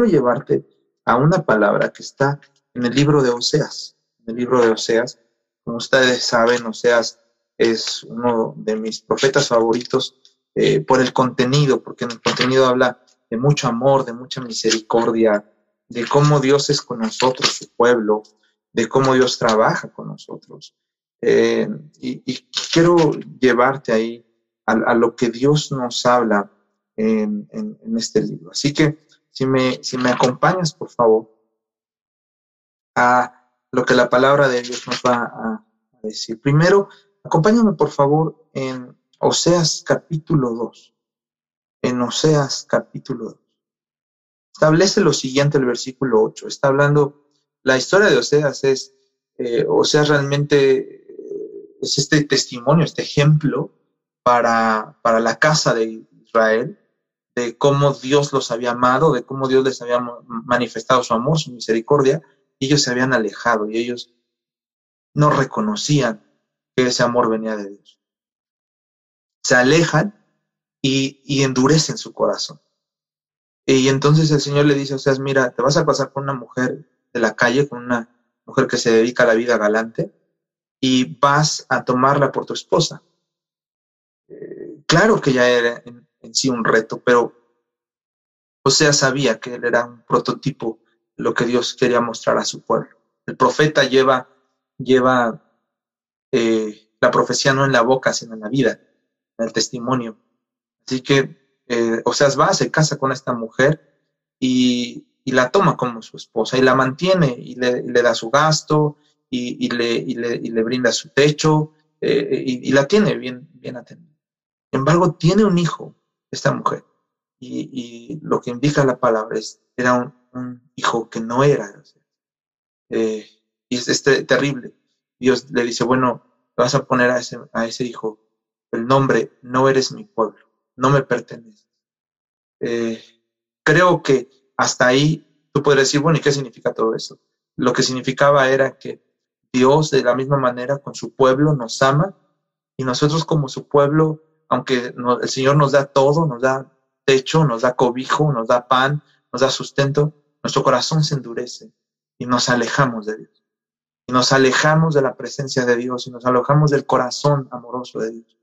quiero llevarte a una palabra que está en el libro de Oseas. En el libro de Oseas, como ustedes saben, Oseas es uno de mis profetas favoritos eh, por el contenido, porque en el contenido habla de mucho amor, de mucha misericordia, de cómo Dios es con nosotros, su pueblo, de cómo Dios trabaja con nosotros. Eh, y, quiero llevarte ahí a, lo que Dios nos habla en, este libro. Así que si me, si me acompañas, por favor, a lo que la palabra de Dios nos va a, decir. Primero, acompáñame, por favor, en Oseas capítulo 2. En Oseas capítulo 2. Establece lo siguiente el versículo 8. Está hablando, la historia de Oseas es, eh, Oseas realmente es este testimonio, este ejemplo para, para la casa de Israel, de cómo Dios los había amado, de cómo Dios les había manifestado su amor, su misericordia, ellos se habían alejado y ellos no reconocían que ese amor venía de Dios. Se alejan y, y endurecen su corazón. Y entonces el Señor le dice, o sea, mira, te vas a pasar con una mujer de la calle, con una mujer que se dedica a la vida galante, y vas a tomarla por tu esposa. Eh, claro que ya era sí un reto, pero sea, sabía que él era un prototipo lo que Dios quería mostrar a su pueblo. El profeta lleva, lleva eh, la profecía no en la boca, sino en la vida, en el testimonio. Así que, eh, o sea, va, se casa con esta mujer y, y, la toma como su esposa y la mantiene y le, le da su gasto y, le, le, brinda su techo eh, y, la tiene bien, bien atendida. Sin embargo, tiene un hijo, esta mujer, y, lo que indica la palabra es, era un, hijo que no era. Eh, y es, terrible. Dios le dice, bueno, vas a poner a ese, a ese hijo el nombre, no eres mi pueblo, no me perteneces. Eh, creo que hasta ahí tú puedes decir, bueno, ¿y qué significa todo eso? Lo que significaba era que Dios de la misma manera con su pueblo nos ama y nosotros como su pueblo, aunque el Señor nos da todo, nos da techo, nos da cobijo, nos da pan, nos da sustento, nuestro corazón se endurece y nos alejamos de Dios. Y nos alejamos de la presencia de Dios y nos alejamos del corazón amoroso de Dios.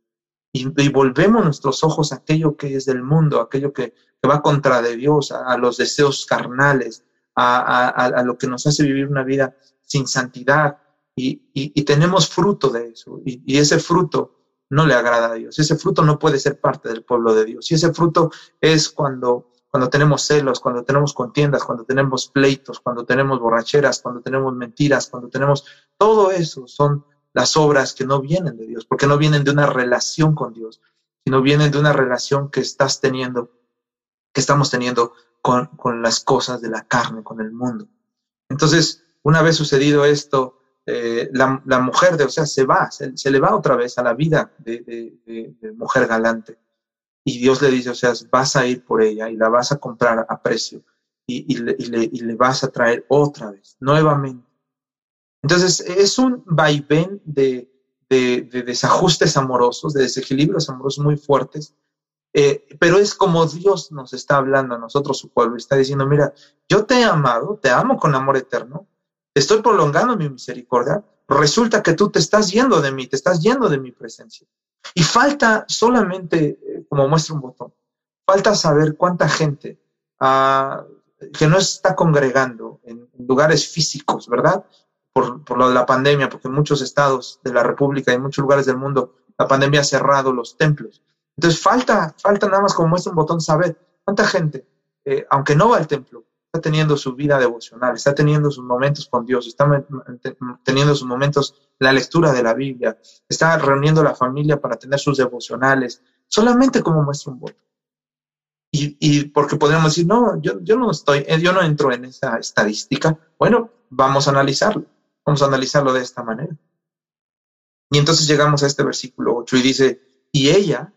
Y, volvemos nuestros ojos a aquello que es del mundo, aquello que, va contra de Dios, a, los deseos carnales, a, a, lo que nos hace vivir una vida sin santidad, y, tenemos fruto de eso. Y, ese fruto no le agrada a Dios. Ese fruto no puede ser parte del pueblo de Dios. Y ese fruto es cuando, cuando tenemos celos, cuando tenemos contiendas, cuando tenemos pleitos, cuando tenemos borracheras, cuando tenemos mentiras, cuando tenemos... Todo eso son las obras que no vienen de Dios, porque no vienen de una relación con Dios, sino vienen de una relación que estás teniendo, que estamos teniendo con, con las cosas de la carne, con el mundo. Entonces, una vez sucedido esto, eh, la, mujer de, o sea, se va, se, le va otra vez a la vida de, mujer galante. Y Dios le dice, o sea, vas a ir por ella y la vas a comprar a precio y, le, vas a traer otra vez, nuevamente. Entonces, es un vaivén de, desajustes amorosos, de desequilibrios amorosos muy fuertes, eh, pero es como Dios nos está hablando a nosotros, su pueblo, está diciendo, mira, yo te he amado, te amo con amor eterno, estoy prolongando mi misericordia, resulta que tú te estás yendo de mí, te estás yendo de mi presencia. Y falta solamente, eh, como muestra un botón, falta saber cuánta gente ah, que no está congregando en lugares físicos, ¿verdad? Por, por lo de la pandemia, porque en muchos estados de la República y en muchos lugares del mundo la pandemia ha cerrado los templos. Entonces falta, falta nada más como muestra un botón saber cuánta gente, eh, aunque no va al templo, está teniendo su vida devocional, está teniendo sus momentos con Dios, está teniendo sus momentos la lectura de la Biblia, está reuniendo la familia para tener sus devocionales, solamente como muestra un voto. Y, porque podríamos decir, no, yo, yo no estoy, eh, yo no entro en esa estadística. Bueno, vamos a analizarlo, vamos a analizarlo de esta manera. Y entonces llegamos a este versículo 8 y dice, y ella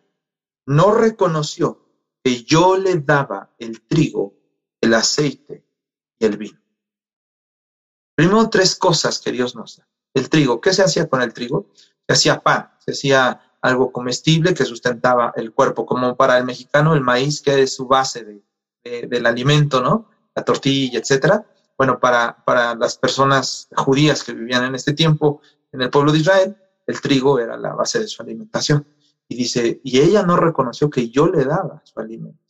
no reconoció que yo le daba el trigo el aceite y el vino. Primero tres cosas que Dios nos da. El trigo, ¿qué se hacía con el trigo? Se hacía pan, se hacía algo comestible que sustentaba el cuerpo, como para el mexicano el maíz, que es su base de, del alimento, ¿no? La tortilla, etcétera. Bueno, para, para las personas judías que vivían en este tiempo en el pueblo de Israel, el trigo era la base de su alimentación. Y dice, y ella no reconoció que yo le daba su alimento.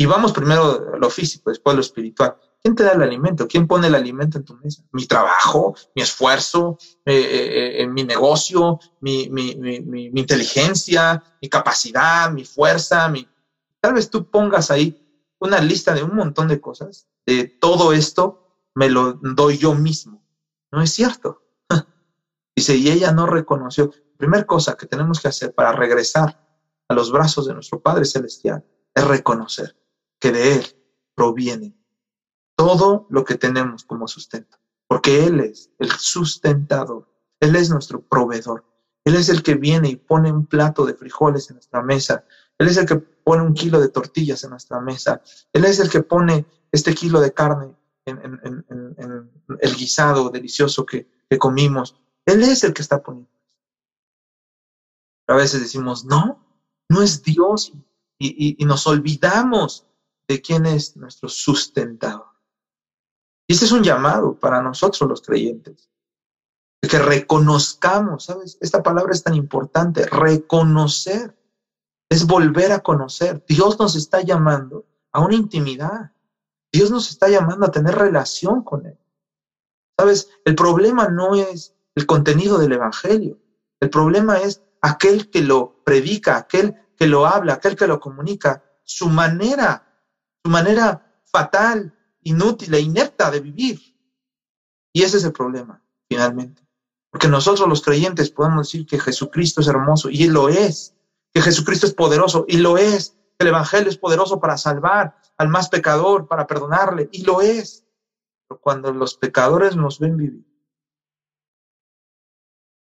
Y vamos primero a lo físico, después a lo espiritual. ¿Quién te da el alimento? ¿Quién pone el alimento en tu mesa? Mi trabajo, mi esfuerzo, eh, eh, eh, mi negocio, mi, inteligencia, mi capacidad, mi fuerza. Tal vez tú pongas ahí una lista de un montón de cosas. De todo esto me lo doy yo mismo. No es cierto. Dice, y ella no reconoció. Primera cosa que tenemos que hacer para regresar a los brazos de nuestro Padre Celestial es reconocer que de Él proviene. Todo lo que tenemos como sustento, porque Él es el sustentador, Él es nuestro proveedor, Él es el que viene y pone un plato de frijoles en nuestra mesa, Él es el que pone un kilo de tortillas en nuestra mesa, Él es el que pone este kilo de carne en, el guisado delicioso que, comimos, Él es el que está poniendo. A veces decimos, no, no es Dios y nos olvidamos de quién es nuestro sustentador. Y este es un llamado para nosotros los creyentes. Que reconozcamos, ¿sabes? Esta palabra es tan importante, reconocer. Es volver a conocer. Dios nos está llamando a una intimidad. Dios nos está llamando a tener relación con Él. ¿Sabes? El problema no es el contenido del Evangelio. El problema es aquel que lo predica, aquel que lo habla, aquel que lo comunica, su manera, su manera fatal inútil e inepta de vivir. Y ese es el problema, finalmente. Porque nosotros los creyentes podemos decir que Jesucristo es hermoso y Él lo es, que Jesucristo es poderoso y lo es, que el Evangelio es poderoso para salvar al más pecador, para perdonarle y lo es. Pero cuando los pecadores nos ven vivir,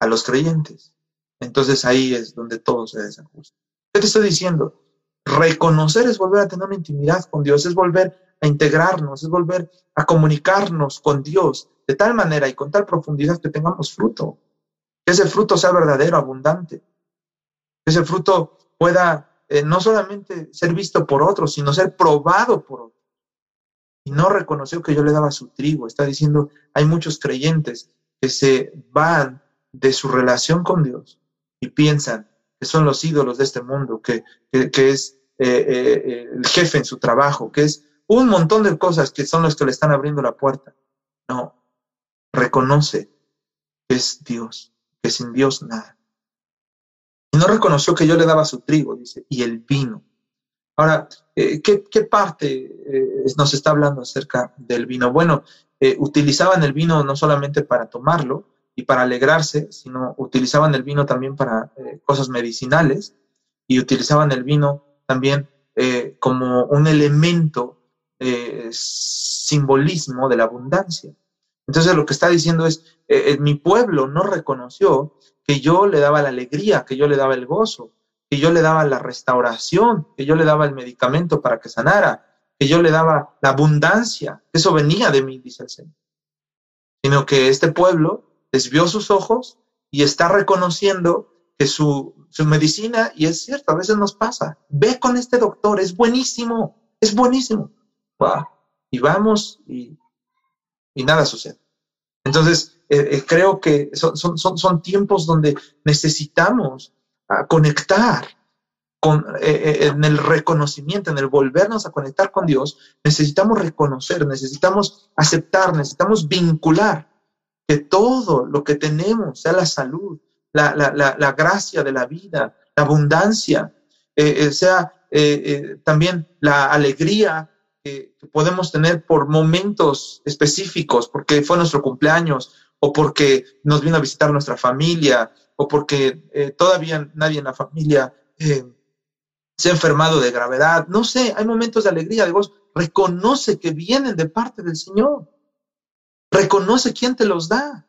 a los creyentes, entonces ahí es donde todo se desajusta. ¿Qué te estoy diciendo? Reconocer es volver a tener una intimidad con Dios, es volver a integrarnos, es volver a comunicarnos con Dios de tal manera y con tal profundidad que tengamos fruto, que ese fruto sea verdadero, abundante, que ese fruto pueda eh, no solamente ser visto por otros, sino ser probado por otros. Y no reconoció que yo le daba su trigo. Está diciendo, hay muchos creyentes que se van de su relación con Dios y piensan son los ídolos de este mundo, que, que, es eh, eh, el jefe en su trabajo, que es un montón de cosas que son los que le están abriendo la puerta. No, reconoce que es Dios, que sin Dios nada. Y no reconoció que yo le daba su trigo, dice, y el vino. Ahora, eh, ¿qué, parte eh, nos está hablando acerca del vino? Bueno, eh, utilizaban el vino no solamente para tomarlo y para alegrarse, sino utilizaban el vino también para cosas medicinales y utilizaban el vino también como un elemento eh, simbolismo de la abundancia. Entonces lo que está diciendo es, eh, eh, mi pueblo no reconoció que yo le daba la alegría, que yo le daba el gozo, que yo le daba la restauración, que yo le daba el medicamento para que sanara, que yo le daba la abundancia. Eso venía de mí, dice el Señor. Sino que este pueblo desvió sus ojos y está reconociendo que su, su medicina, y es cierto, a veces nos pasa, ve con este doctor, es buenísimo, es buenísimo y vamos y, nada sucede. Entonces, eh, eh, creo que son, son, son, tiempos donde necesitamos ah, conectar con, eh, en el reconocimiento, en el volvernos a conectar con Dios, necesitamos reconocer, necesitamos aceptar, necesitamos vincular que todo lo que tenemos, sea la salud, la, la, gracia de la vida, la abundancia, sea también la alegría que, podemos tener por momentos específicos, porque fue nuestro cumpleaños, o porque nos vino a visitar nuestra familia, o porque eh, todavía nadie en la familia eh, se ha enfermado de gravedad. No sé, hay momentos de alegría, de gozo. Reconoce que vienen de parte del Señor. Reconoce quién te los da.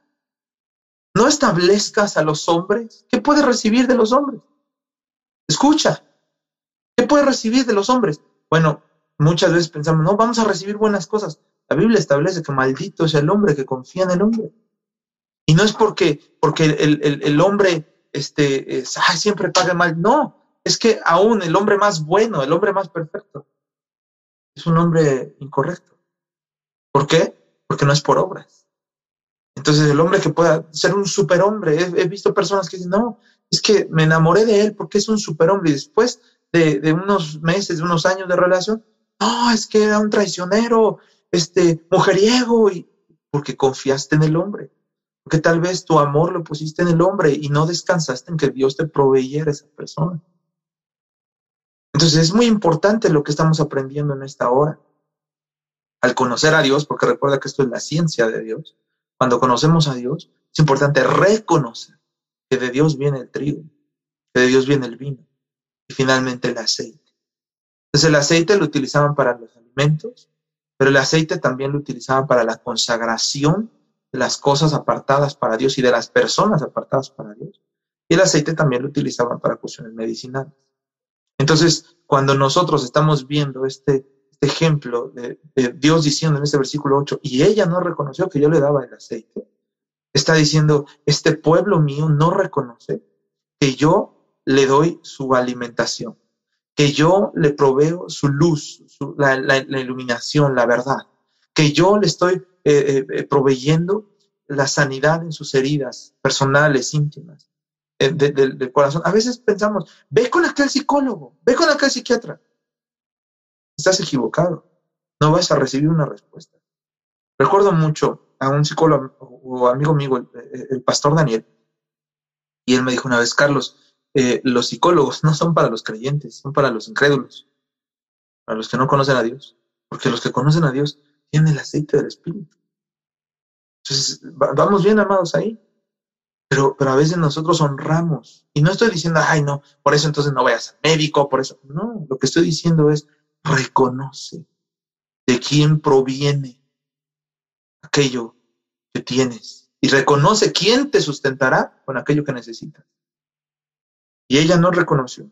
No establezcas a los hombres. ¿Qué puedes recibir de los hombres? Escucha. ¿Qué puedes recibir de los hombres? Bueno, muchas veces pensamos, no, vamos a recibir buenas cosas. La Biblia establece que maldito es el hombre que confía en el hombre. Y no es porque, porque el, hombre este, siempre pague mal. No, es que aún el hombre más bueno, el hombre más perfecto, es un hombre incorrecto. ¿Por qué? Porque no es por obras. Entonces el hombre que pueda ser un superhombre, he, he visto personas que dicen, no, es que me enamoré de él porque es un superhombre y después de, unos meses, de unos años de relación, no, es que era un traicionero, este, mujeriego, y porque confiaste en el hombre. Porque tal vez tu amor lo pusiste en el hombre y no descansaste en que Dios te proveyera esa persona. Entonces es muy importante lo que estamos aprendiendo en esta hora. Al conocer a Dios, porque recuerda que esto es la ciencia de Dios, cuando conocemos a Dios, es importante reconocer que de Dios viene el trigo, que de Dios viene el vino y finalmente el aceite. Entonces el aceite lo utilizaban para los alimentos, pero el aceite también lo utilizaban para la consagración de las cosas apartadas para Dios y de las personas apartadas para Dios. Y el aceite también lo utilizaban para cuestiones medicinales. Entonces, cuando nosotros estamos viendo este, este ejemplo de, Dios diciendo en este versículo 8, y ella no reconoció que yo le daba el aceite, está diciendo, este pueblo mío no reconoce que yo le doy su alimentación que yo le proveo su luz, la, iluminación, la verdad, que yo le estoy eh, eh, eh, proveyendo la sanidad en sus heridas personales, íntimas, del corazón. A veces pensamos, ve con aquel psicólogo, ve con aquel psiquiatra. Estás equivocado, no vas a recibir una respuesta. Recuerdo mucho a un psicólogo o amigo mío, el pastor Daniel, y él me dijo una vez, Carlos, eh, los psicólogos no son para los creyentes, son para los incrédulos, para los que no conocen a Dios, porque los que conocen a Dios tienen el aceite del Espíritu. Entonces, vamos bien, amados, ahí. Pero, pero a veces nosotros honramos. Y no estoy diciendo, ay, no, por eso entonces no vayas al médico, por eso. No, lo que estoy diciendo es, reconoce de quién proviene aquello que tienes. Y reconoce quién te sustentará con aquello que necesitas. Y ella no reconoció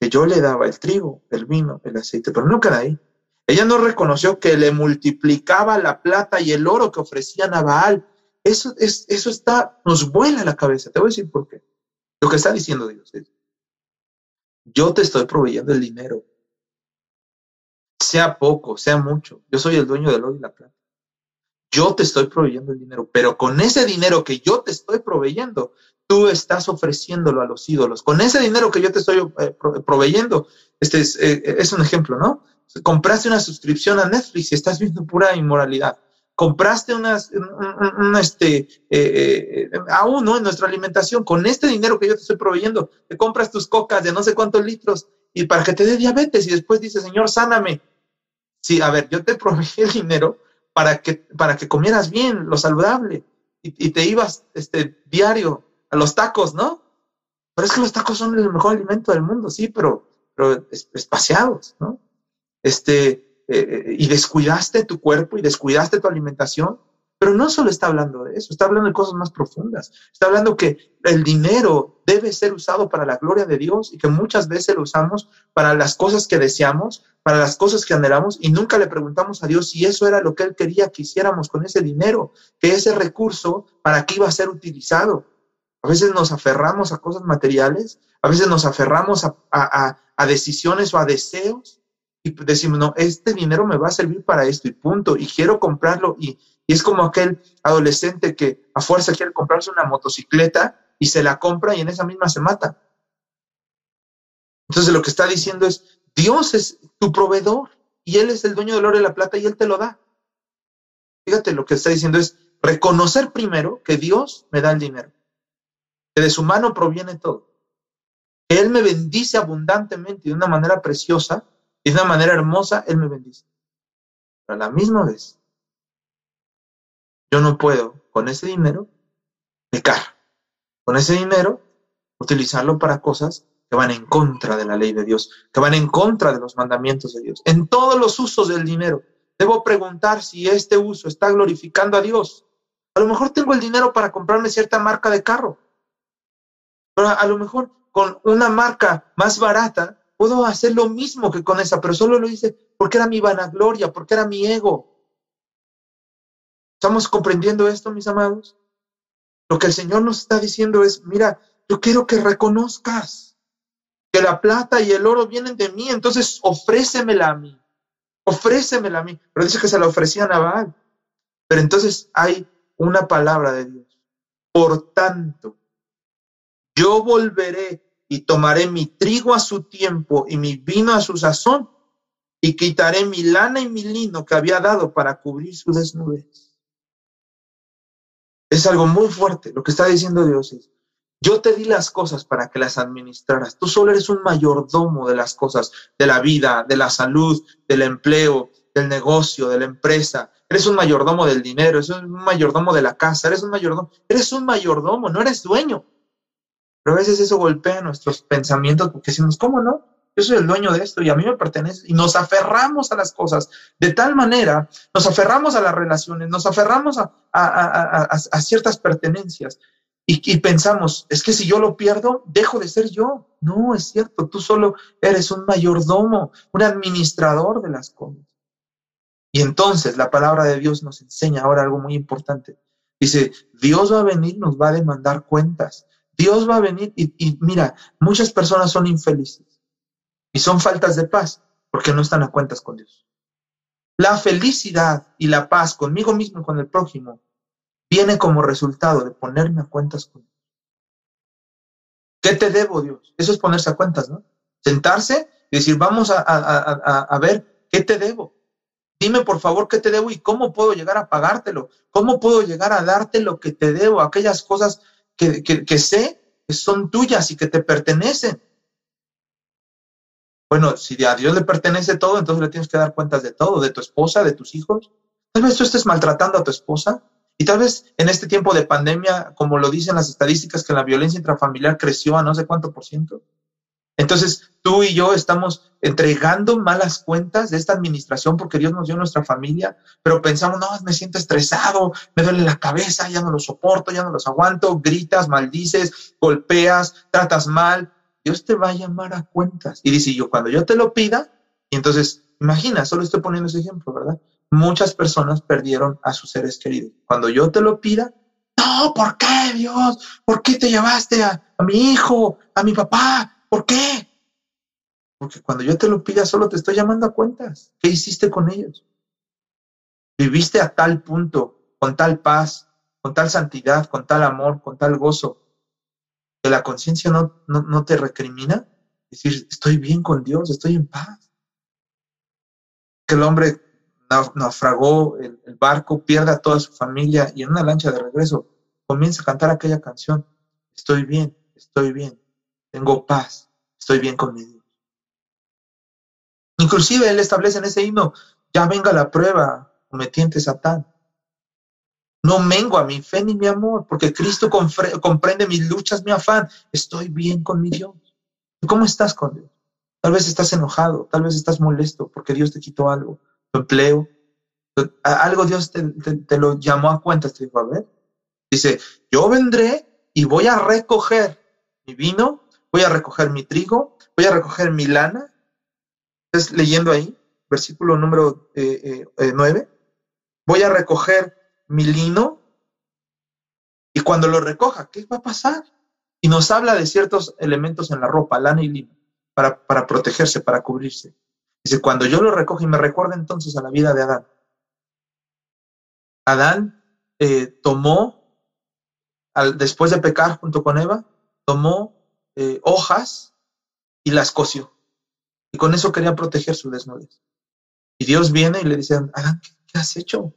que yo le daba el trigo, el vino, el aceite, pero no queda ahí. Ella no reconoció que le multiplicaba la plata y el oro que ofrecían a Baal. Eso, es, eso está, nos vuela la cabeza. Te voy a decir por qué. Lo que está diciendo Dios es, yo te estoy proveyendo el dinero. Sea poco, sea mucho. Yo soy el dueño del oro y la plata. Yo te estoy proveyendo el dinero, pero con ese dinero que yo te estoy proveyendo, tú estás ofreciéndolo a los ídolos. Con ese dinero que yo te estoy eh, proveyendo, este es, eh, es, un ejemplo, ¿no? Compraste una suscripción a Netflix y estás viendo pura inmoralidad. Compraste unas, un, este, eh, aún, ¿no? En nuestra alimentación, con este dinero que yo te estoy proveyendo, te compras tus cocas de no sé cuántos litros y para que te dé diabetes y después dices, Señor, sáname. Sí, a ver, yo te proveí el dinero para que, para que comieras bien, lo saludable, y, y te ibas este, diario a los tacos, ¿no? Pero es que los tacos son el mejor alimento del mundo, sí, pero, pero espaciados, ¿no? Este, eh, eh, y descuidaste tu cuerpo y descuidaste tu alimentación, pero no solo está hablando de eso, está hablando de cosas más profundas. Está hablando que el dinero debe ser usado para la gloria de Dios y que muchas veces lo usamos para las cosas que deseamos, para las cosas que anhelamos y nunca le preguntamos a Dios si eso era lo que Él quería que hiciéramos con ese dinero, que ese recurso, para qué iba a ser utilizado. A veces nos aferramos a cosas materiales, a veces nos aferramos a, decisiones o a deseos y decimos, no, este dinero me va a servir para esto y punto, y quiero comprarlo. Y, y es como aquel adolescente que a fuerza quiere comprarse una motocicleta y se la compra y en esa misma se mata. Entonces lo que está diciendo es, Dios es tu proveedor y Él es el dueño del oro y la plata y Él te lo da. Fíjate, lo que está diciendo es reconocer primero que Dios me da el dinero que de su mano proviene todo. Él me bendice abundantemente de una manera preciosa y de una manera hermosa, Él me bendice. Pero a la misma vez, yo no puedo con ese dinero pecar. Con ese dinero utilizarlo para cosas que van en contra de la ley de Dios, que van en contra de los mandamientos de Dios. En todos los usos del dinero, debo preguntar si este uso está glorificando a Dios. A lo mejor tengo el dinero para comprarme cierta marca de carro, pero a, lo mejor con una marca más barata puedo hacer lo mismo que con esa, pero solo lo hice porque era mi vanagloria, porque era mi ego. ¿Estamos comprendiendo esto, mis amados? Lo que el Señor nos está diciendo es, mira, yo quiero que reconozcas que la plata y el oro vienen de mí, entonces ofrécemela a mí. ofrécemela a mí. Pero dice que se la ofrecían a Baal. Pero entonces hay una palabra de Dios. Por tanto, yo volveré y tomaré mi trigo a su tiempo y mi vino a su sazón y quitaré mi lana y mi lino que había dado para cubrir su desnudez. Es algo muy fuerte. Lo que está diciendo Dios es, yo te di las cosas para que las administraras. Tú solo eres un mayordomo de las cosas, de la vida, de la salud, del empleo, del negocio, de la empresa. Eres un mayordomo del dinero, eres un mayordomo de la casa, eres un mayordomo, eres un mayordomo, no eres dueño. Pero a veces eso golpea nuestros pensamientos porque decimos, ¿cómo no? Yo soy el dueño de esto y a mí me pertenece. Y nos aferramos a las cosas de tal manera, nos aferramos a las relaciones, nos aferramos a, ciertas pertenencias y, y, pensamos, es que si yo lo pierdo, dejo de ser yo. No, es cierto, tú solo eres un mayordomo, un administrador de las cosas. Y entonces la palabra de Dios nos enseña ahora algo muy importante. Dice, Dios va a venir, nos va a demandar cuentas. Dios va a venir y, mira, muchas personas son infelices y son faltas de paz porque no están a cuentas con Dios. La felicidad y la paz conmigo mismo y con el prójimo viene como resultado de ponerme a cuentas con Dios. ¿Qué te debo, Dios? Eso es ponerse a cuentas, ¿no? Sentarse y decir, vamos a, a ver, ¿qué te debo? Dime por favor qué te debo y cómo puedo llegar a pagártelo. ¿Cómo puedo llegar a darte lo que te debo? Aquellas cosas que, sé que son tuyas y que te pertenecen. Bueno, si a Dios le pertenece todo, entonces le tienes que dar cuentas de todo, de tu esposa, de tus hijos. Tal vez tú estés maltratando a tu esposa y tal vez en este tiempo de pandemia, como lo dicen las estadísticas, que la violencia intrafamiliar creció a no sé cuánto por ciento. Entonces, tú y yo estamos entregando malas cuentas de esta administración porque Dios nos dio nuestra familia, pero pensamos, no, me siento estresado, me duele la cabeza, ya no lo soporto, ya no los aguanto, gritas, maldices, golpeas, tratas mal. Dios te va a llamar a cuentas. Y dice yo, cuando yo te lo pida, y entonces, imagina, solo estoy poniendo ese ejemplo, ¿verdad? Muchas personas perdieron a sus seres queridos. Cuando yo te lo pida, no, ¿por qué, Dios? ¿Por qué te llevaste a, a mi hijo, a mi papá? ¿Por qué? Porque cuando yo te lo pida, solo te estoy llamando a cuentas. ¿Qué hiciste con ellos? ¿Viviste a tal punto, con tal paz, con tal santidad, con tal amor, con tal gozo, que la conciencia no, no, te recrimina? Decir, estoy bien con Dios, estoy en paz. Que el hombre naufragó el, el barco, pierde a toda su familia y en una lancha de regreso comienza a cantar aquella canción. Estoy bien, estoy bien tengo paz, estoy bien con mi Dios. Inclusive él establece en ese himno, ya venga la prueba, me tiente Satán. No mengo a mi fe ni mi amor, porque Cristo comprende mis luchas, mi afán. Estoy bien con mi Dios. ¿Cómo estás con Dios? Tal vez estás enojado, tal vez estás molesto porque Dios te quitó algo, tu empleo, algo Dios te, lo llamó a cuentas, te dijo, a ver. Dice, yo vendré y voy a recoger mi vino voy a recoger mi trigo, voy a recoger mi lana. Estás leyendo ahí, versículo número 9. Eh, eh, eh, voy a recoger mi lino y cuando lo recoja, ¿qué va a pasar? Y nos habla de ciertos elementos en la ropa, lana y lino, para, para protegerse, para cubrirse. Dice, cuando yo lo recojo y me recuerda entonces a la vida de Adán. Adán tomó, al, después de pecar junto con Eva, tomó eh, hojas y las cosió. Y con eso quería proteger su desnudez. Y Dios viene y le dice, Adán, ¿qué, has hecho?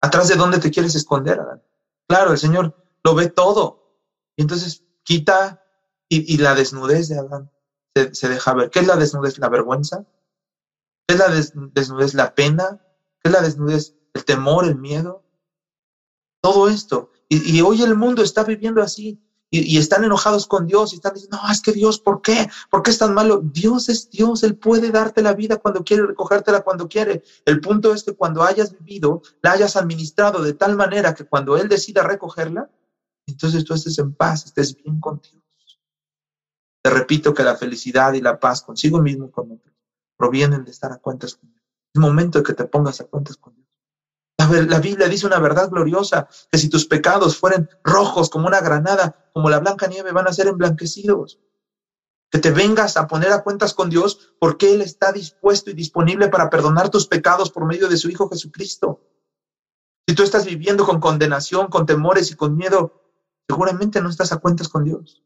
¿Atrás de dónde te quieres esconder, Adán? Claro, el Señor lo ve todo. Y entonces quita y, la desnudez de Adán se, deja ver. ¿Qué es la desnudez? La vergüenza. ¿Qué es la desnudez? La pena. ¿Qué es la desnudez? El temor, el miedo. Todo esto. y hoy el mundo está viviendo así y, están enojados con Dios y están diciendo, no, es que Dios, ¿por qué? ¿Por qué es tan malo? Dios es Dios, Él puede darte la vida cuando quiere, recogértela cuando quiere. El punto es que cuando hayas vivido, la hayas administrado de tal manera que cuando Él decida recogerla, entonces tú estés en paz, estés bien con Dios. Te repito que la felicidad y la paz consigo mismo y con otros provienen de estar a cuentas con Dios. Es momento de que te pongas a cuentas con. La, Biblia dice una verdad gloriosa, que si tus pecados fueren rojos como una granada, como la blanca nieve, van a ser emblanquecidos. que te vengas a poner a cuentas con Dios porque Él está dispuesto y disponible para perdonar tus pecados por medio de su Hijo Jesucristo. Si tú estás viviendo con condenación, con temores y con miedo, seguramente no estás a cuentas con Dios.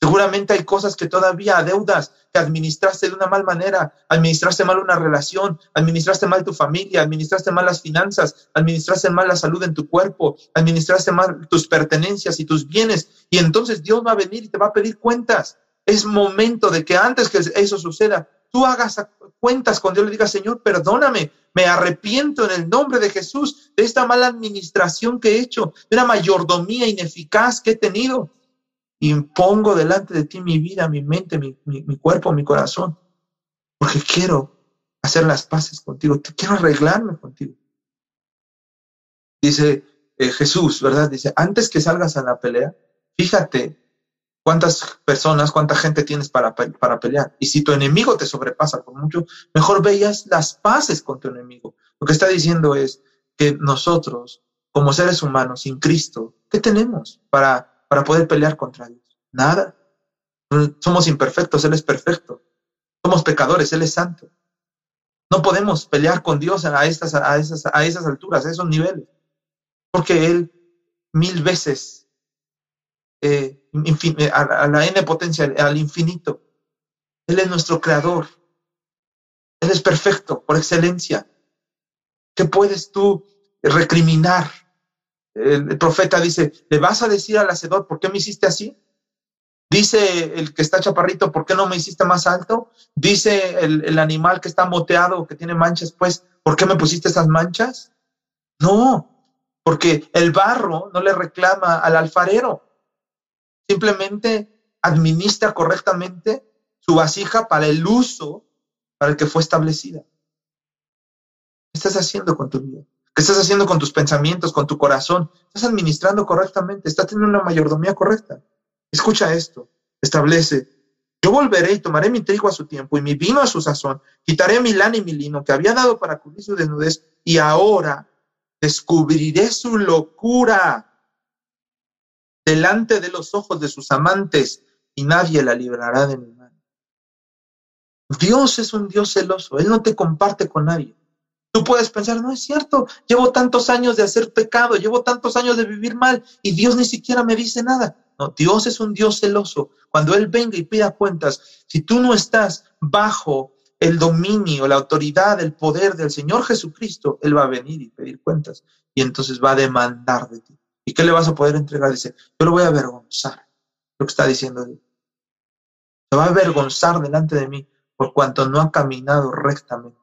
Seguramente hay cosas que todavía deudas, que administraste de una mal manera, administraste mal una relación, administraste mal tu familia, administraste mal las finanzas, administraste mal la salud en tu cuerpo, administraste mal tus pertenencias y tus bienes. Y entonces Dios va a venir y te va a pedir cuentas. Es momento de que antes que eso suceda, tú hagas cuentas con Dios, le digas, Señor, perdóname, me arrepiento en el nombre de Jesús de esta mala administración que he hecho, de una mayordomía ineficaz que he tenido. Y pongo delante de ti mi vida, mi mente, mi, mi cuerpo, mi corazón, porque quiero hacer las paces contigo, quiero arreglarme contigo. Dice eh, Jesús, ¿verdad? Dice, antes que salgas a la pelea, fíjate cuántas personas, cuánta gente tienes para, para pelear. Y si tu enemigo te sobrepasa por mucho, mejor veas las paces con tu enemigo. Lo que está diciendo es que nosotros, como seres humanos, sin Cristo, ¿qué tenemos para, para poder pelear contra Dios? Nada. Somos imperfectos, Él es perfecto. Somos pecadores, Él es santo. No podemos pelear con Dios a estas, a esas, a esas alturas, a esos niveles, porque Él mil veces eh, eh, a, la n potencia, al infinito. Él es nuestro creador. Él es perfecto por excelencia. ¿Qué puedes tú recriminar? El, profeta dice, ¿le vas a decir al hacedor por qué me hiciste así? Dice el que está chaparrito, ¿por qué no me hiciste más alto? Dice el, el animal que está moteado, que tiene manchas, pues, ¿por qué me pusiste esas manchas? No, porque el barro no le reclama al alfarero simplemente administra correctamente su vasija para el uso para el que fue establecida. ¿Qué estás haciendo con tu vida? ¿Qué estás haciendo con tus pensamientos, con tu corazón? ¿Estás administrando correctamente? ¿Estás teniendo una mayordomía correcta? Escucha esto. Establece. Yo volveré y tomaré mi trigo a su tiempo y mi vino a su sazón. Quitaré mi lana y mi lino que había dado para cubrir su desnudez y ahora descubriré su locura delante de los ojos de sus amantes y nadie la librará de mi mano. Dios es un Dios celoso, Él no te comparte con nadie. Tú puedes pensar, no es cierto, llevo tantos años de hacer pecado, llevo tantos años de vivir mal y Dios ni siquiera me dice nada. No, Dios es un Dios celoso. Cuando Él venga y pida cuentas, si tú no estás bajo el dominio, la autoridad, el poder del Señor Jesucristo, Él va a venir y pedir cuentas y entonces va a demandar de ti. ¿Y qué le vas a poder entregar? Dice, yo lo voy a avergonzar. Lo que está diciendo Dios. Se va a avergonzar delante de mí por cuanto no ha caminado rectamente,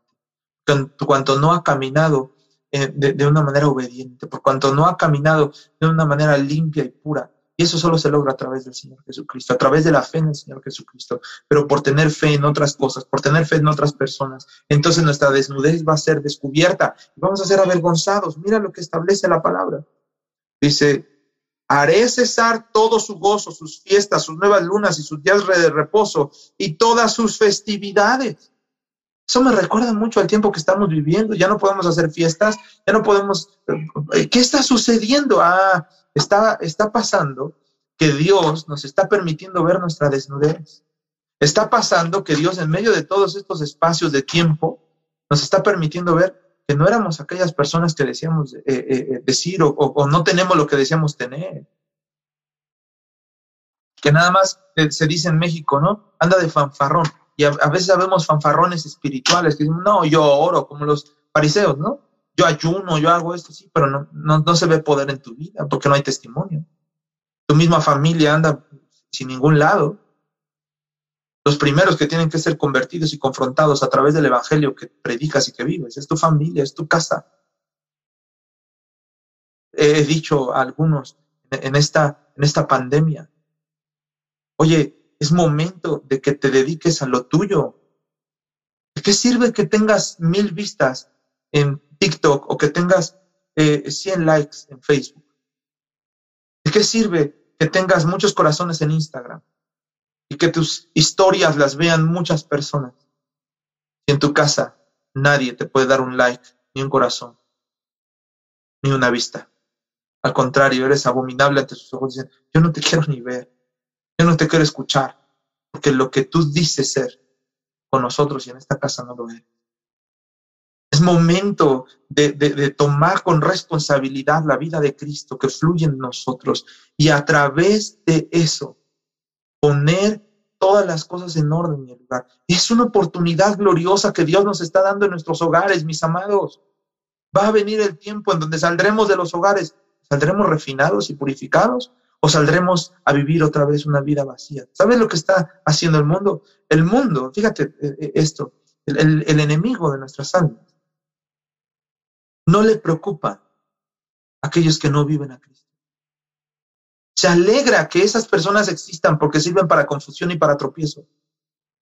por cuanto no ha caminado eh, de, una manera obediente, por cuanto no ha caminado de una manera limpia y pura. Y eso solo se logra a través del Señor Jesucristo, a través de la fe en el Señor Jesucristo, pero por tener fe en otras cosas, por tener fe en otras personas. Entonces nuestra desnudez va a ser descubierta y vamos a ser avergonzados. Mira lo que establece la palabra. Dice, haré cesar todo su gozo, sus fiestas, sus nuevas lunas y sus días de reposo y todas sus festividades. Eso me recuerda mucho al tiempo que estamos viviendo. Ya no podemos hacer fiestas, ya no podemos... Eh, ¿Qué está sucediendo? Ah, está, está pasando que Dios nos está permitiendo ver nuestra desnudez. Está pasando que Dios en medio de todos estos espacios de tiempo nos está permitiendo ver que no éramos aquellas personas que decíamos eh, eh, decir o, no tenemos lo que decíamos tener. Que nada más se dice en México, ¿no? Anda de fanfarrón. Y a, veces vemos fanfarrones espirituales que dicen, no, yo oro, como los fariseos, ¿no? Yo ayuno, yo hago esto, sí, pero no, no, no se ve poder en tu vida porque no hay testimonio. Tu misma familia anda sin ningún lado los primeros que tienen que ser convertidos y confrontados a través del Evangelio que predicas y que vives. Es tu familia, es tu casa. He dicho a algunos en esta, en esta pandemia, oye, es momento de que te dediques a lo tuyo. ¿De qué sirve que tengas mil vistas en TikTok o que tengas eh, 100 likes en Facebook? ¿De qué sirve que tengas muchos corazones en Instagram? y que tus historias las vean muchas personas. En tu casa nadie te puede dar un like, ni un corazón, ni una vista. Al contrario, eres abominable ante sus ojos. Dicen, yo no te quiero ni ver, yo no te quiero escuchar, porque lo que tú dices ser con nosotros y en esta casa no lo es. Es momento de, de, tomar con responsabilidad la vida de Cristo que fluye en nosotros y a través de eso poner todas las cosas en orden y en lugar. Es una oportunidad gloriosa que Dios nos está dando en nuestros hogares, mis amados. Va a venir el tiempo en donde saldremos de los hogares, saldremos refinados y purificados o saldremos a vivir otra vez una vida vacía. ¿Sabes lo que está haciendo el mundo? El mundo, fíjate eh, eh, esto, el, enemigo de nuestras almas, no le preocupa a aquellos que no viven a Cristo. Se alegra que esas personas existan porque sirven para confusión y para tropiezo.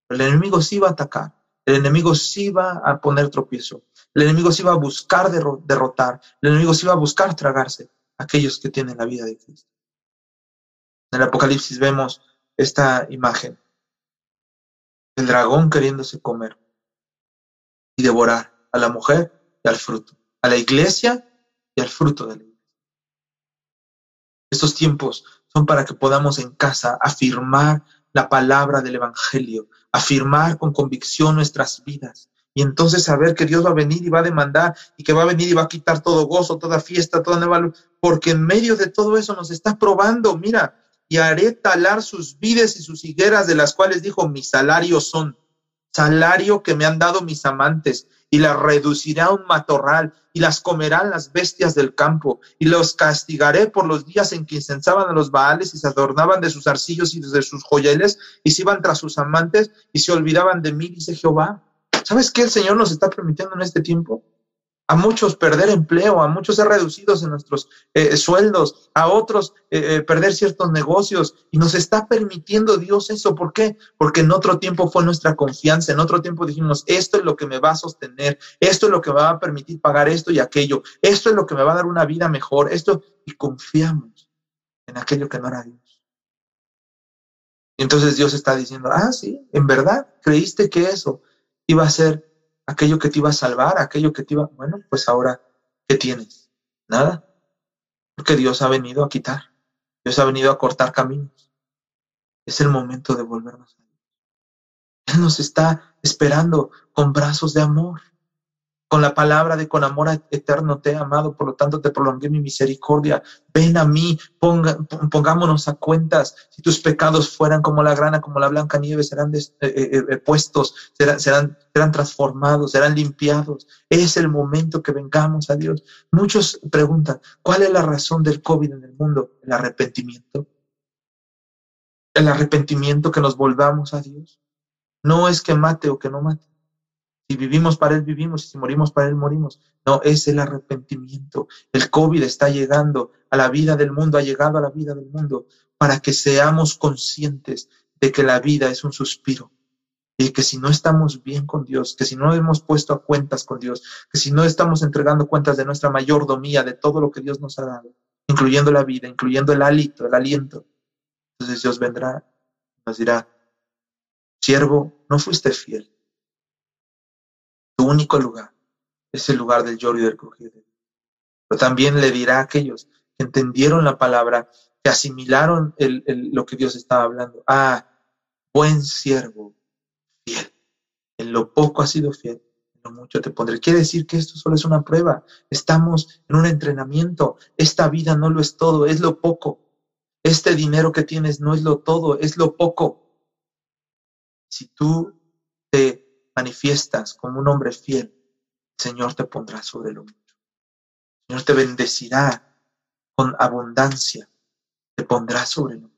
El enemigo sí va a atacar, el enemigo sí va a poner tropiezo, el enemigo sí va a buscar derrotar, el enemigo sí va a buscar tragarse a aquellos que tienen la vida de Cristo. En el Apocalipsis vemos esta imagen, el dragón queriéndose comer y devorar a la mujer y al fruto a la iglesia y al fruto de la iglesia. Estos tiempos son para que podamos en casa afirmar la palabra del Evangelio, afirmar con convicción nuestras vidas. Y entonces saber que Dios va a venir y va a demandar y que va a venir y va a quitar todo gozo, toda fiesta, toda nueva luz, porque en medio de todo eso nos está probando, mira, y haré talar sus vides y sus higueras de las cuales dijo, mi salario son, salario que me han dado mis amantes, y las reducirá a un matorral y las comerán las bestias del campo y los castigaré por los días en que incensaban a los baales y se adornaban de sus arcillos y de sus joyeles y se iban tras sus amantes y se olvidaban de mí, dice Jehová. ¿Sabes qué el Señor nos está permitiendo en este tiempo? A muchos perder empleo, a muchos ser reducidos en nuestros eh, sueldos, a otros eh, eh, perder ciertos negocios. Y nos está permitiendo Dios eso. ¿Por qué? Porque en otro tiempo fue nuestra confianza, en otro tiempo dijimos, esto es lo que me va a sostener, esto es lo que me va a permitir pagar esto y aquello, esto es lo que me va a dar una vida mejor, esto, y confiamos en aquello que no era Dios. Y entonces Dios está diciendo, ah, sí, en verdad, creíste que eso iba a ser aquello que te iba a salvar, aquello que te iba, bueno, pues ahora, ¿qué tienes? Nada. Porque Dios ha venido a quitar, Dios ha venido a cortar caminos. Es el momento de volvernos a Dios. Él nos está esperando con brazos de amor con la palabra de con amor eterno te he amado, por lo tanto te prolongué mi misericordia. Ven a mí, pongámonos a cuentas. Si tus pecados fueran como la grana, como la blanca nieve, serán eh, eh, eh, puestos, serán, serán, serán transformados, serán limpiados. Es el momento que vengamos a Dios. Muchos preguntan, ¿cuál es la razón del COVID en el mundo? El arrepentimiento. El arrepentimiento que nos volvamos a Dios. No es que mate o que no mate si vivimos para Él, vivimos. Y si morimos para Él, morimos. No, es el arrepentimiento. El COVID está llegando a la vida del mundo, ha llegado a la vida del mundo para que seamos conscientes de que la vida es un suspiro. Y que si no estamos bien con Dios, que si no hemos puesto a cuentas con Dios, que si no estamos entregando cuentas de nuestra mayordomía, de todo lo que Dios nos ha dado, incluyendo la vida, incluyendo el hálito, el aliento, entonces Dios vendrá y nos dirá, siervo, no fuiste fiel único lugar es el lugar del lloro y del crujido. Pero también le dirá a aquellos que entendieron la palabra, que asimilaron lo que Dios estaba hablando. Ah, buen siervo, fiel. En lo poco has sido fiel, en lo mucho te pondré. Quiere decir que esto solo es una prueba. Estamos en un entrenamiento. Esta vida no lo es todo, es lo poco. Este dinero que tienes no es lo todo, es lo poco. Si tú te manifiestas como un hombre fiel, el Señor te pondrá sobre lo mucho. El Señor te bendecirá con abundancia, te pondrá sobre lo mucho.